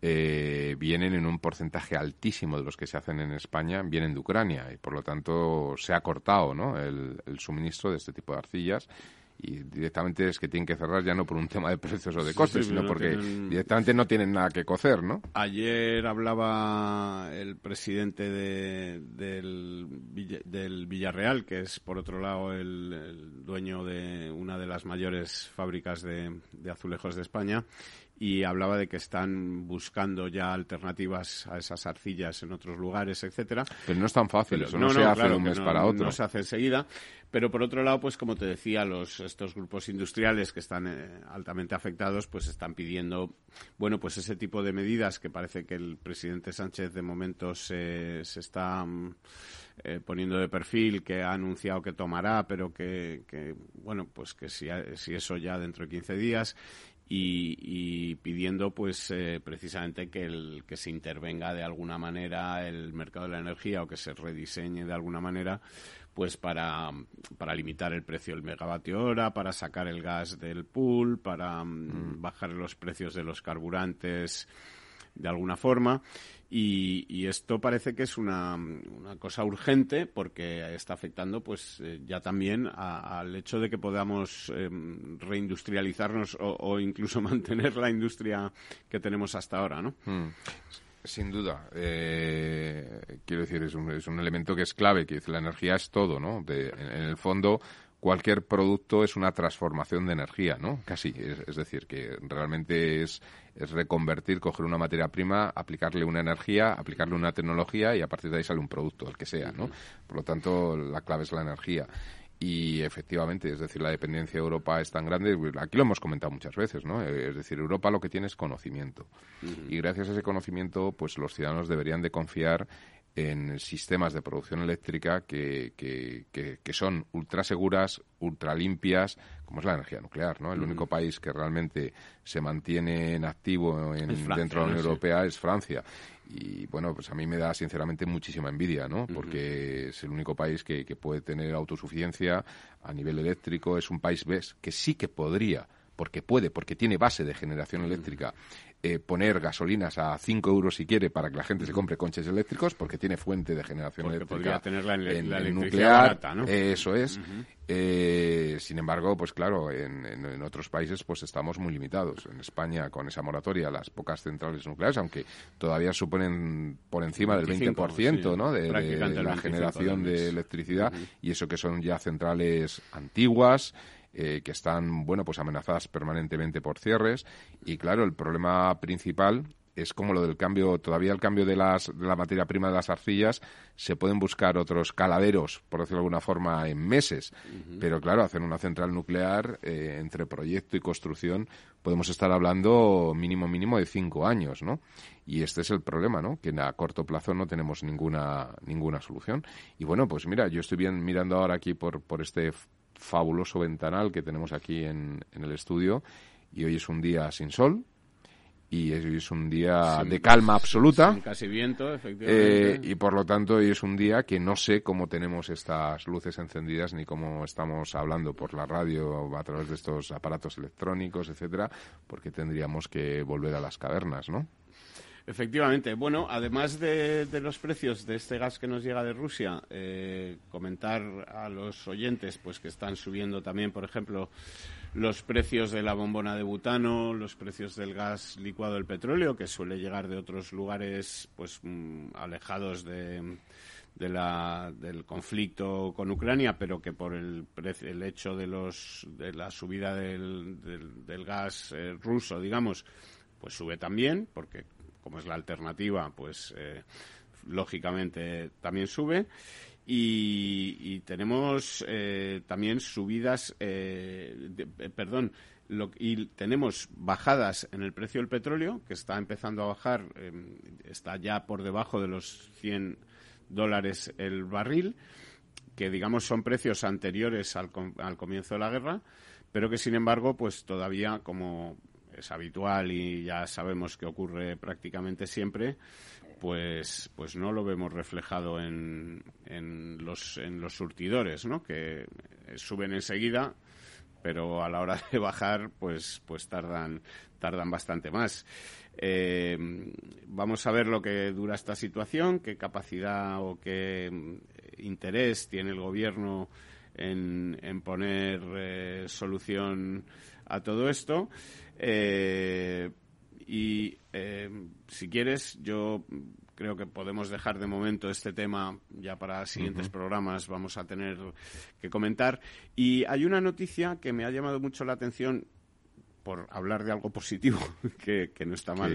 eh, vienen en un porcentaje altísimo de los que se hacen en España, vienen de Ucrania y por lo tanto se ha cortado ¿no? el, el suministro de este tipo de arcillas y directamente es que tienen que cerrar ya no por un tema de precios o de costes, sino porque directamente no tienen nada que cocer, ¿no? Ayer hablaba el presidente de, del, del Villarreal, que es por otro lado el, dueño de una de las mayores fábricas de azulejos de España, y hablaba de que están buscando ya alternativas a esas arcillas en otros lugares, etcétera. Pero no es tan fácil, eso no, se hace de un mes para otro. No se hace enseguida, pero por otro lado, pues como te decía, los estos grupos industriales que están eh, altamente afectados, pues están pidiendo, bueno, pues ese tipo de medidas que parece que el presidente Sánchez de momento se, se está mm, eh, poniendo de perfil, que ha anunciado que tomará, pero que, que bueno, pues que si, si eso ya dentro de 15 días y, pidiendo pues eh, precisamente que, el, que se intervenga de alguna manera el mercado de la energía o que se rediseñe de alguna manera pues para, para limitar el precio del megavatio hora, para sacar el gas del pool, para mm, mm. bajar los precios de los carburantes de alguna forma y, esto parece que es una, cosa urgente porque está afectando pues eh, ya también al hecho de que podamos em, reindustrializarnos o, incluso mantener la industria que tenemos hasta ahora, ¿no? Hmm. Sin duda. Eh, quiero decir, es un, es un elemento que es clave, que la energía es todo, ¿no? en el fondo, cualquier producto es una transformación de energía, ¿no? Casi. Es, decir, que realmente es, es, reconvertir, coger una materia prima, aplicarle una energía, aplicarle una tecnología y a partir de ahí sale un producto, el que sea, ¿no? Por lo tanto, la clave es la energía. Y efectivamente, es decir, la dependencia de Europa es tan grande, aquí lo hemos comentado muchas veces, ¿no? Es decir, Europa lo que tiene es conocimiento. Y gracias a ese conocimiento, pues los ciudadanos deberían de confiar en sistemas de producción eléctrica que, que, que, son ultra seguras, ultra limpias, como es la energía nuclear, ¿no? El único país que realmente se mantiene en activo en, dentro de la Unión Europea es Francia. Y bueno, pues a mí me da sinceramente muchísima envidia, ¿no? Porque es el único país que, que puede tener autosuficiencia a nivel eléctrico. Es un país, ves, que sí que podría porque puede, porque tiene base de generación eléctrica, eh, poner gasolinas a 5 euros si quiere para que la gente se compre coches eléctricos porque tiene fuente de generación eléctrica podría tener la, en, nuclear. eso es. Eh, sin embargo pues claro en, otros países pues estamos muy limitados. En España con esa moratoria las pocas centrales nucleares aunque todavía suponen por encima del 20% ¿no? de, la generación de electricidad y eso que son ya centrales antiguas eh, que están, bueno, pues amenazadas permanentemente por cierres. Y claro, el problema principal es como lo del cambio, todavía el cambio de, las, de la materia prima de las arcillas, se pueden buscar otros caladeros, por decirlo de alguna forma, en meses. Pero claro, hacer una central nuclear eh, entre proyecto y construcción, podemos estar hablando mínimo, mínimo de cinco años, ¿no? Y este es el problema, ¿no? Que a corto plazo no tenemos ninguna, ninguna solución. Y bueno, pues mira, yo estoy bien mirando ahora aquí por, por este fabuloso ventanal que tenemos aquí en, el estudio y hoy es un día sin sol, y hoy es un día de calma absoluta. casi viento, efectivamente. Eh, y por lo tanto hoy es un día que no sé cómo tenemos estas luces encendidas ni cómo estamos hablando por la radio a través de estos aparatos electrónicos, etcétera, porque tendríamos que volver a las cavernas, ¿no? Efectivamente. Bueno, además de, los precios de este gas que nos llega de Rusia, eh, comentar a los oyentes pues que están subiendo también, por ejemplo, los precios de la bombona de butano, los precios del gas licuado del petróleo, que suele llegar de otros lugares pues mm, alejados de, la, del conflicto con Ucrania, pero que por el, el hecho de, los, de la subida del, del, gas eh, ruso, digamos, pues sube también, porque como es la alternativa, pues eh, lógicamente también sube. Y, tenemos eh, también subidas, eh, perdón, y tenemos bajadas en el precio del petróleo, que está empezando a bajar, está ya por debajo de los 100 dólares el barril, que digamos son precios anteriores al, al comienzo de la guerra, pero que sin embargo, pues todavía, como es habitual y ya sabemos que ocurre prácticamente siempre, pues, pues no lo vemos reflejado en, en, los, en los surtidores, ¿no? que suben enseguida, pero a la hora de bajar, pues, pues tardan, tardan bastante más. Eh, vamos a ver lo que dura esta situación, qué capacidad o qué interés tiene el gobierno en, en poner eh, solución a todo esto. Eh, y eh, si quieres, yo creo que podemos dejar de momento este tema ya para siguientes programas vamos a tener que comentar. Y hay una noticia que me ha llamado mucho la atención por hablar de algo positivo, que, no está mal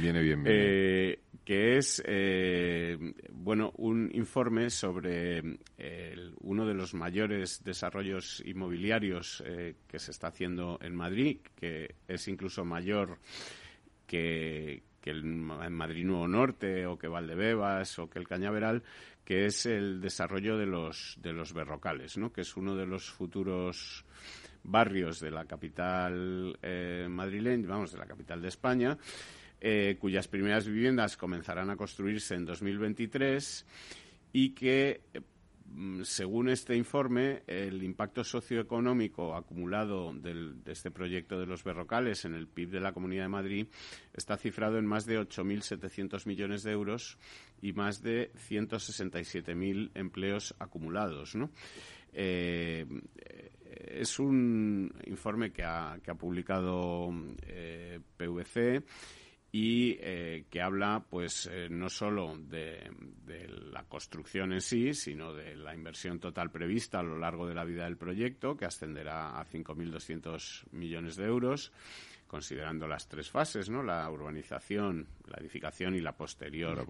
Viene bien, eh, que es, eh, bueno, un informe sobre uno de los mayores desarrollos inmobiliarios eh, que se está haciendo en Madrid, que es incluso mayor que, que el Madrid Nuevo Norte o que Valdebebas o que el Cañaveral, que es el desarrollo de los, de los berrocales, ¿no? que es uno de los futuros barrios de la capital eh, madrileña, vamos, de la capital de España, eh, cuyas primeras viviendas comenzarán a construirse en 2023 y que, mm, según este informe, el impacto socioeconómico acumulado de este proyecto de los berrocales en el PIB de la Comunidad de Madrid está cifrado en más de 8.700 millones de euros y más de 167.000 empleos acumulados. ¿no? Eh, es un informe que ha, que ha publicado eh, PVC y eh, que habla pues eh, no solo de, de, la construcción en sí, sino de la inversión total prevista a lo largo de la vida del proyecto, que ascenderá a 5.200 millones de euros, considerando las tres fases, ¿no? La urbanización, la edificación y la posterior,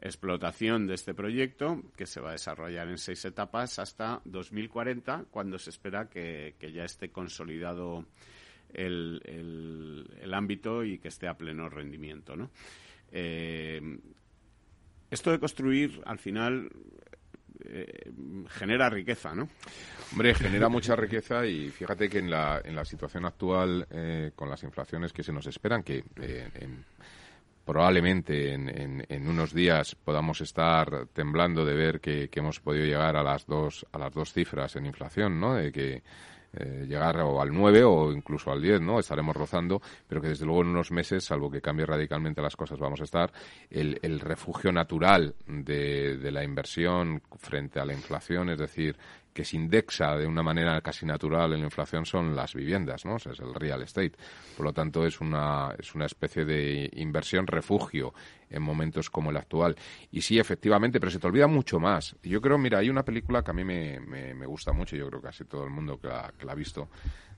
explotación de este proyecto, que se va a desarrollar en seis etapas hasta 2040, cuando se espera que, ya esté consolidado el, el, ámbito y que esté a pleno rendimiento, ¿no? Eh, esto de construir, al final, eh, genera riqueza, ¿no? Hombre, genera mucha riqueza y fíjate que en la, en la situación actual, eh, con las inflaciones que se nos esperan, que eh, probablemente en, en, unos días podamos estar temblando de ver que, que, hemos podido llegar a las dos a las dos cifras en inflación, ¿no? De que eh, llegar o al 9 o incluso al 10, ¿no? Estaremos rozando, pero que desde luego en unos meses, salvo que cambie radicalmente las cosas, vamos a estar. El, el refugio natural de, de la inversión frente a la inflación, es decir, que se indexa de una manera casi natural en la inflación son las viviendas, ¿no? es el real estate. Por lo tanto, es una, es una especie de inversión refugio en momentos como el actual. Y sí, efectivamente, pero se te olvida mucho más. Yo creo, mira, hay una película que a mí me, me, gusta mucho, yo creo que casi todo el mundo que la, que la ha visto,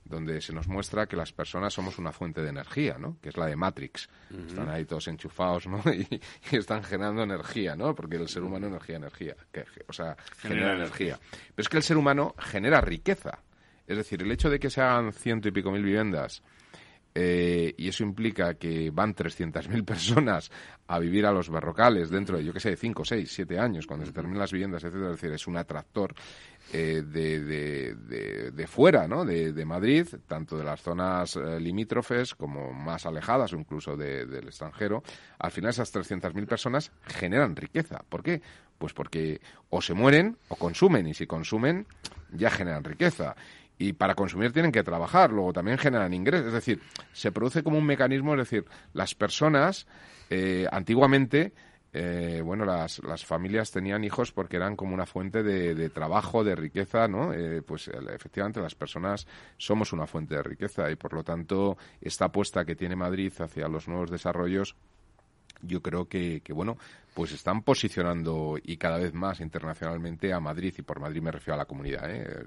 donde se nos muestra que las personas somos una fuente de energía, ¿no? Que es la de Matrix. Están ahí todos enchufados, ¿no? Y, están generando energía, ¿no? Porque el ser humano energía, energía. Que, o sea, genera energía. Pero es que el ser humano genera riqueza. Es decir, el hecho de que se hagan ciento y pico mil viviendas eh, y eso implica que van 300.000 personas a vivir a los barrocales dentro de, yo qué sé, 5, 6, 7 años, cuando se terminen las viviendas, etcétera. Es decir, es un atractor eh, de, de, de, fuera, ¿no? De, Madrid, tanto de las zonas eh, limítrofes como más alejadas o incluso del extranjero. Al final, esas 300.000 personas generan riqueza. ¿Por qué? Pues porque o se mueren o consumen, y si consumen, ya generan riqueza. Y para consumir tienen que trabajar, luego también generan ingresos. Es decir, se produce como un mecanismo, es decir, las personas eh, antiguamente eh, bueno, las, las, familias tenían hijos porque eran como una fuente de, trabajo, de riqueza, ¿no? Eh, pues efectivamente las personas somos una fuente de riqueza y por lo tanto esta apuesta que tiene Madrid hacia los nuevos desarrollos yo creo que, que, bueno, pues están posicionando y cada vez más internacionalmente a Madrid, y por Madrid me refiero a la comunidad, ¿eh?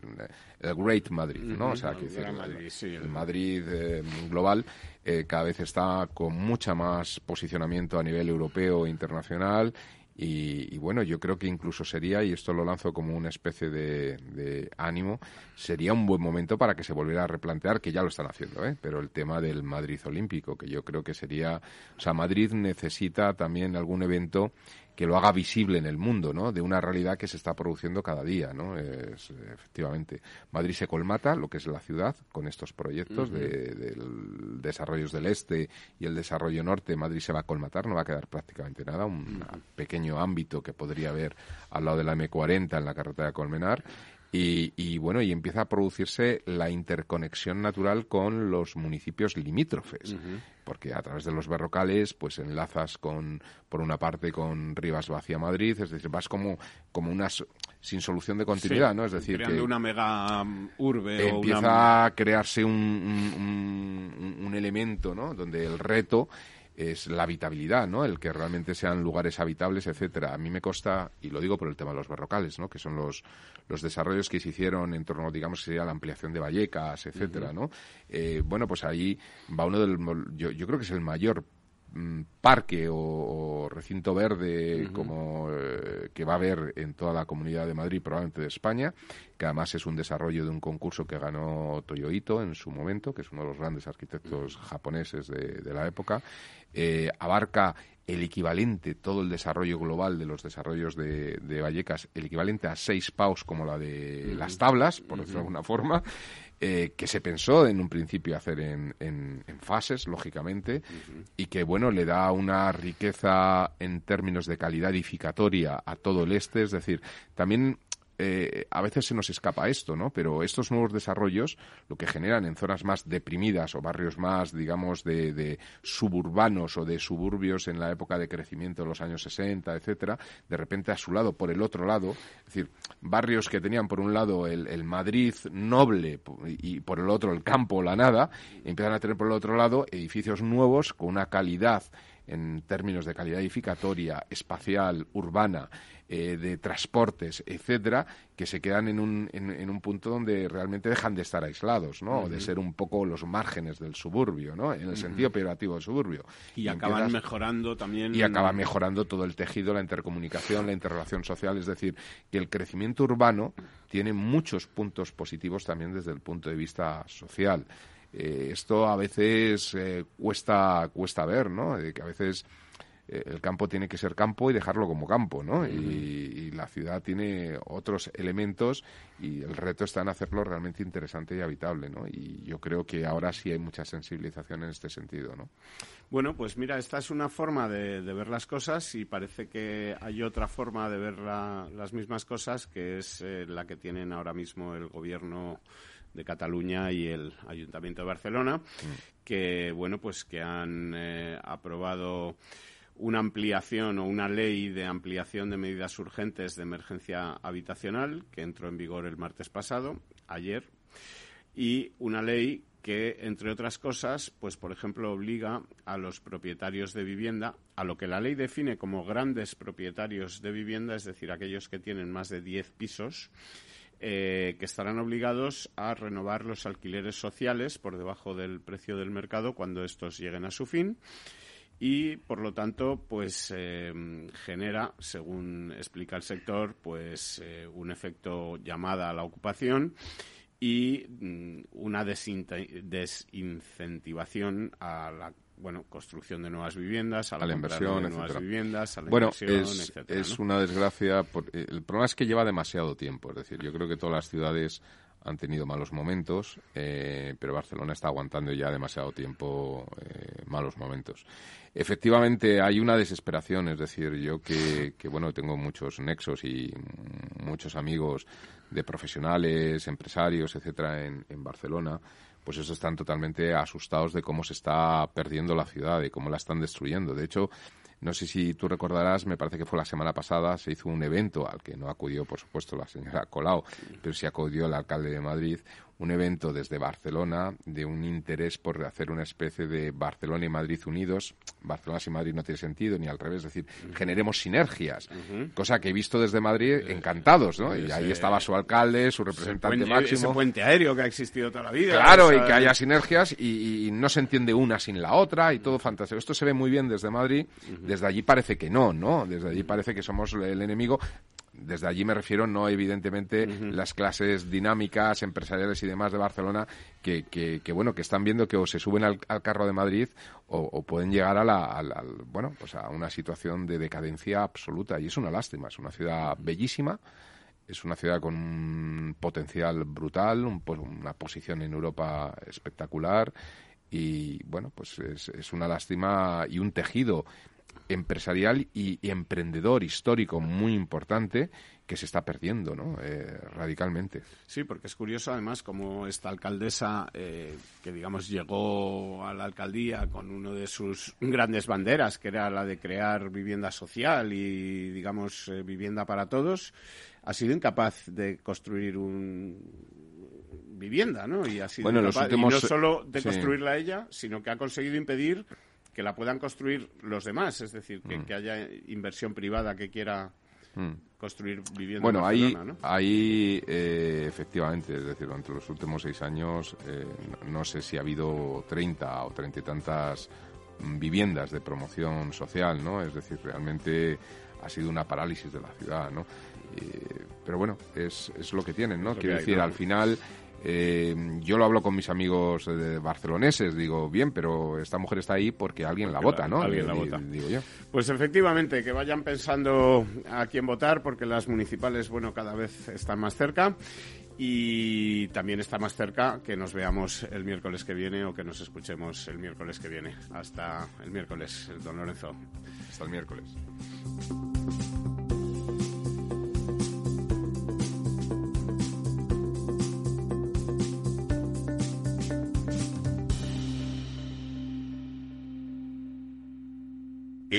el Great Madrid, ¿no? o sea, que el, Madrid, el, Madrid eh, global eh, cada vez está con mucha más posicionamiento a nivel europeo e internacional y, bueno, yo creo que incluso sería, y esto lo lanzo como una especie de, ánimo, sería un buen momento para que se volviera a replantear, que ya lo están haciendo, ¿eh? pero el tema del Madrid Olímpico, que yo creo que sería, o sea, Madrid necesita también algún evento que lo haga visible en el mundo, ¿no? De una realidad que se está produciendo cada día, ¿no? Es, efectivamente, Madrid se colmata, lo que es la ciudad, con estos proyectos de, desarrollos del este y el desarrollo norte. Madrid se va a colmatar, no va a quedar prácticamente nada, un pequeño ámbito que podría haber al lado de la M40 en la carretera de Colmenar y, bueno, y empieza a producirse la interconexión natural con los municipios limítrofes, porque a través de los berrocales, pues enlazas con, por una parte, con Rivas Vacía Madrid, es decir, vas como, como unas sin solución de continuidad, ¿no? Es decir, creando una mega um, urbe empieza a crearse un, un, un elemento, ¿no? Donde el reto es la habitabilidad, ¿no? El que realmente sean lugares habitables, etcétera. A mí me consta, y lo digo por el tema de los barrocales, ¿no? Que son los, los desarrollos que se hicieron en torno, digamos, sería la ampliación de Vallecas, etcétera, ¿no? Eh, bueno, pues ahí va uno del, yo, yo creo que es el mayor parque o, recinto verde como eh, que va a haber en toda la comunidad de Madrid, probablemente de España, que además es un desarrollo de un concurso que ganó Toyo Ito en su momento, que es uno de los grandes arquitectos japoneses de, la época, eh, abarca el equivalente, todo el desarrollo global de los desarrollos de, Vallecas, el equivalente a seis paus como la de las tablas, por decirlo de alguna forma, eh, que se pensó en un principio hacer en, en, fases, lógicamente, y que, bueno, le da una riqueza en términos de calidad edificatoria a todo el este, es decir, también eh, a veces se nos escapa esto, ¿no? Pero estos nuevos desarrollos lo que generan en zonas más deprimidas o barrios más, digamos, de, suburbanos o de suburbios en la época de crecimiento de los años 60, etcétera, de repente a su lado, por el otro lado, es decir, barrios que tenían por un lado el, el Madrid noble y por el otro el campo, la nada, empiezan a tener por el otro lado edificios nuevos con una calidad en términos de calidad edificatoria, espacial, urbana, eh, de transportes, etcétera, que se quedan en un, en, un punto donde realmente dejan de estar aislados, ¿no? De ser un poco los márgenes del suburbio, ¿no? En el sentido operativo del suburbio. Y, acaban mejorando también. Y acaba mejorando todo el tejido, la intercomunicación, la interrelación social. Es decir, que el crecimiento urbano tiene muchos puntos positivos también desde el punto de vista social. Eh, esto a veces eh, cuesta, cuesta ver, ¿no? que a veces el campo tiene que ser campo y dejarlo como campo, ¿no? y, la ciudad tiene otros elementos y el reto está en hacerlo realmente interesante y habitable, ¿no? Y yo creo que ahora sí hay mucha sensibilización en este sentido, ¿no? Bueno, pues mira, esta es una forma de, ver las cosas y parece que hay otra forma de ver las mismas cosas que es la que tienen ahora mismo el gobierno de Cataluña y el Ayuntamiento de Barcelona, que bueno, pues que han eh, aprobado una ampliación o una ley de ampliación de medidas urgentes de emergencia habitacional que entró en vigor el martes pasado, ayer, y una ley que, entre otras cosas, pues por ejemplo obliga a los propietarios de vivienda a lo que la ley define como grandes propietarios de vivienda, es decir, aquellos que tienen más de 10 pisos, eh, que estarán obligados a renovar los alquileres sociales por debajo del precio del mercado cuando estos lleguen a su fin y por lo tanto pues eh, genera según explica el sector pues eh, un efecto llamada a la ocupación y mm, una desincentivación a la bueno, construcción de nuevas viviendas, a la, inversión, de nuevas viviendas, a la bueno, es, es una desgracia. Por, eh, el problema es que lleva demasiado tiempo. Es decir, yo creo que todas las ciudades han tenido malos momentos, eh, pero Barcelona está aguantando ya demasiado tiempo malos momentos. Efectivamente, hay una desesperación, es decir, yo que, que, bueno, tengo muchos nexos y muchos amigos de profesionales, empresarios, etcétera, en, en Barcelona, pues eso están totalmente asustados de cómo se está perdiendo la ciudad y cómo la están destruyendo. De hecho, no sé si tú recordarás, me parece que fue la semana pasada, se hizo un evento al que no acudió, por supuesto, la señora Colau, pero sí acudió el alcalde de Madrid, un evento desde Barcelona de un interés por hacer una especie de Barcelona y Madrid unidos. Barcelona sin Madrid no tiene sentido, ni al revés, es decir, generemos sinergias, cosa que he visto desde Madrid encantados, ¿no? y ahí estaba su alcalde, su representante máximo. Ese puente aéreo que ha existido toda la vida. Claro, y que haya sinergias y, no se entiende una sin la otra y todo fantástico. Esto se ve muy bien desde Madrid, desde allí parece que no, ¿no? Desde allí parece que somos el enemigo desde allí me refiero no evidentemente las clases dinámicas empresariales y demás de Barcelona que, que, bueno que están viendo que o se suben al, carro de Madrid o, pueden llegar a la bueno pues a una situación de decadencia absoluta. Y es una lástima es una ciudad bellísima es una ciudad con un potencial brutal pues, una posición en Europa espectacular y bueno pues es, es una lástima y un tejido empresarial y, emprendedor histórico muy importante que se está perdiendo ¿no? Eh, radicalmente. Sí, porque es curioso además como esta alcaldesa eh, que digamos llegó a la alcaldía con uno de sus grandes banderas que era la de crear vivienda social y digamos eh, vivienda para todos ha sido incapaz de construir un vivienda, ¿no? Y ha sido bueno, incapaz, últimos... no solo de construirla ella, sino que ha conseguido impedir que la puedan construir los demás, es decir, que, mm. haya inversión privada que quiera mm. construir viviendas. Bueno, ahí, ahí eh, efectivamente, es decir, durante los últimos seis años, eh, no sé si ha habido 30 o treinta y tantas viviendas de promoción social, ¿no? Es decir, realmente ha sido una parálisis de la ciudad, ¿no? Eh, pero bueno, es, es lo que tienen, ¿no? Quiero decir, al final eh, yo lo hablo con mis amigos de barceloneses, digo, bien, pero esta mujer está ahí porque alguien la vota, ¿no? Alguien la vota. Digo yo. Pues efectivamente, que vayan pensando a quién votar, porque las municipales, bueno, cada vez están más cerca. Y también está más cerca que nos veamos el miércoles que viene o que nos escuchemos el miércoles que viene. Hasta el miércoles, don Lorenzo. Hasta el miércoles.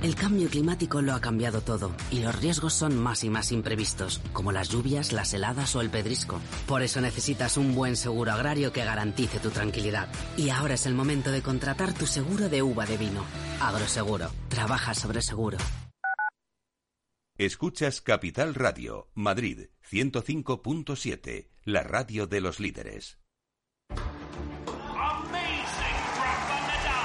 El cambio climático lo ha cambiado todo y los riesgos son más y más imprevistos, como las lluvias, las heladas o el pedrisco. Por eso necesitas un buen seguro agrario que garantice tu tranquilidad. Y ahora es el momento de contratar tu seguro de uva de vino. Agroseguro. Trabaja sobre seguro. Escuchas Capital Radio, Madrid 105.7, la radio de los líderes.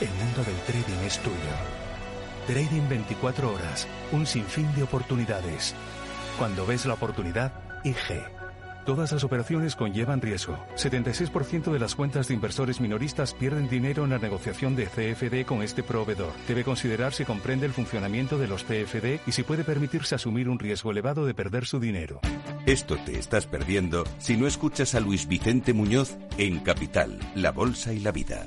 el mundo del trading es tuyo. Trading 24 horas, un sinfín de oportunidades. Cuando ves la oportunidad, IG. Todas las operaciones conllevan riesgo. 76% de las cuentas de inversores minoristas pierden dinero en la negociación de CFD con este proveedor. Debe considerar si comprende el funcionamiento de los CFD y si puede permitirse asumir un riesgo elevado de perder su dinero. Esto te estás perdiendo si no escuchas a Luis Vicente Muñoz en Capital, La Bolsa y la Vida.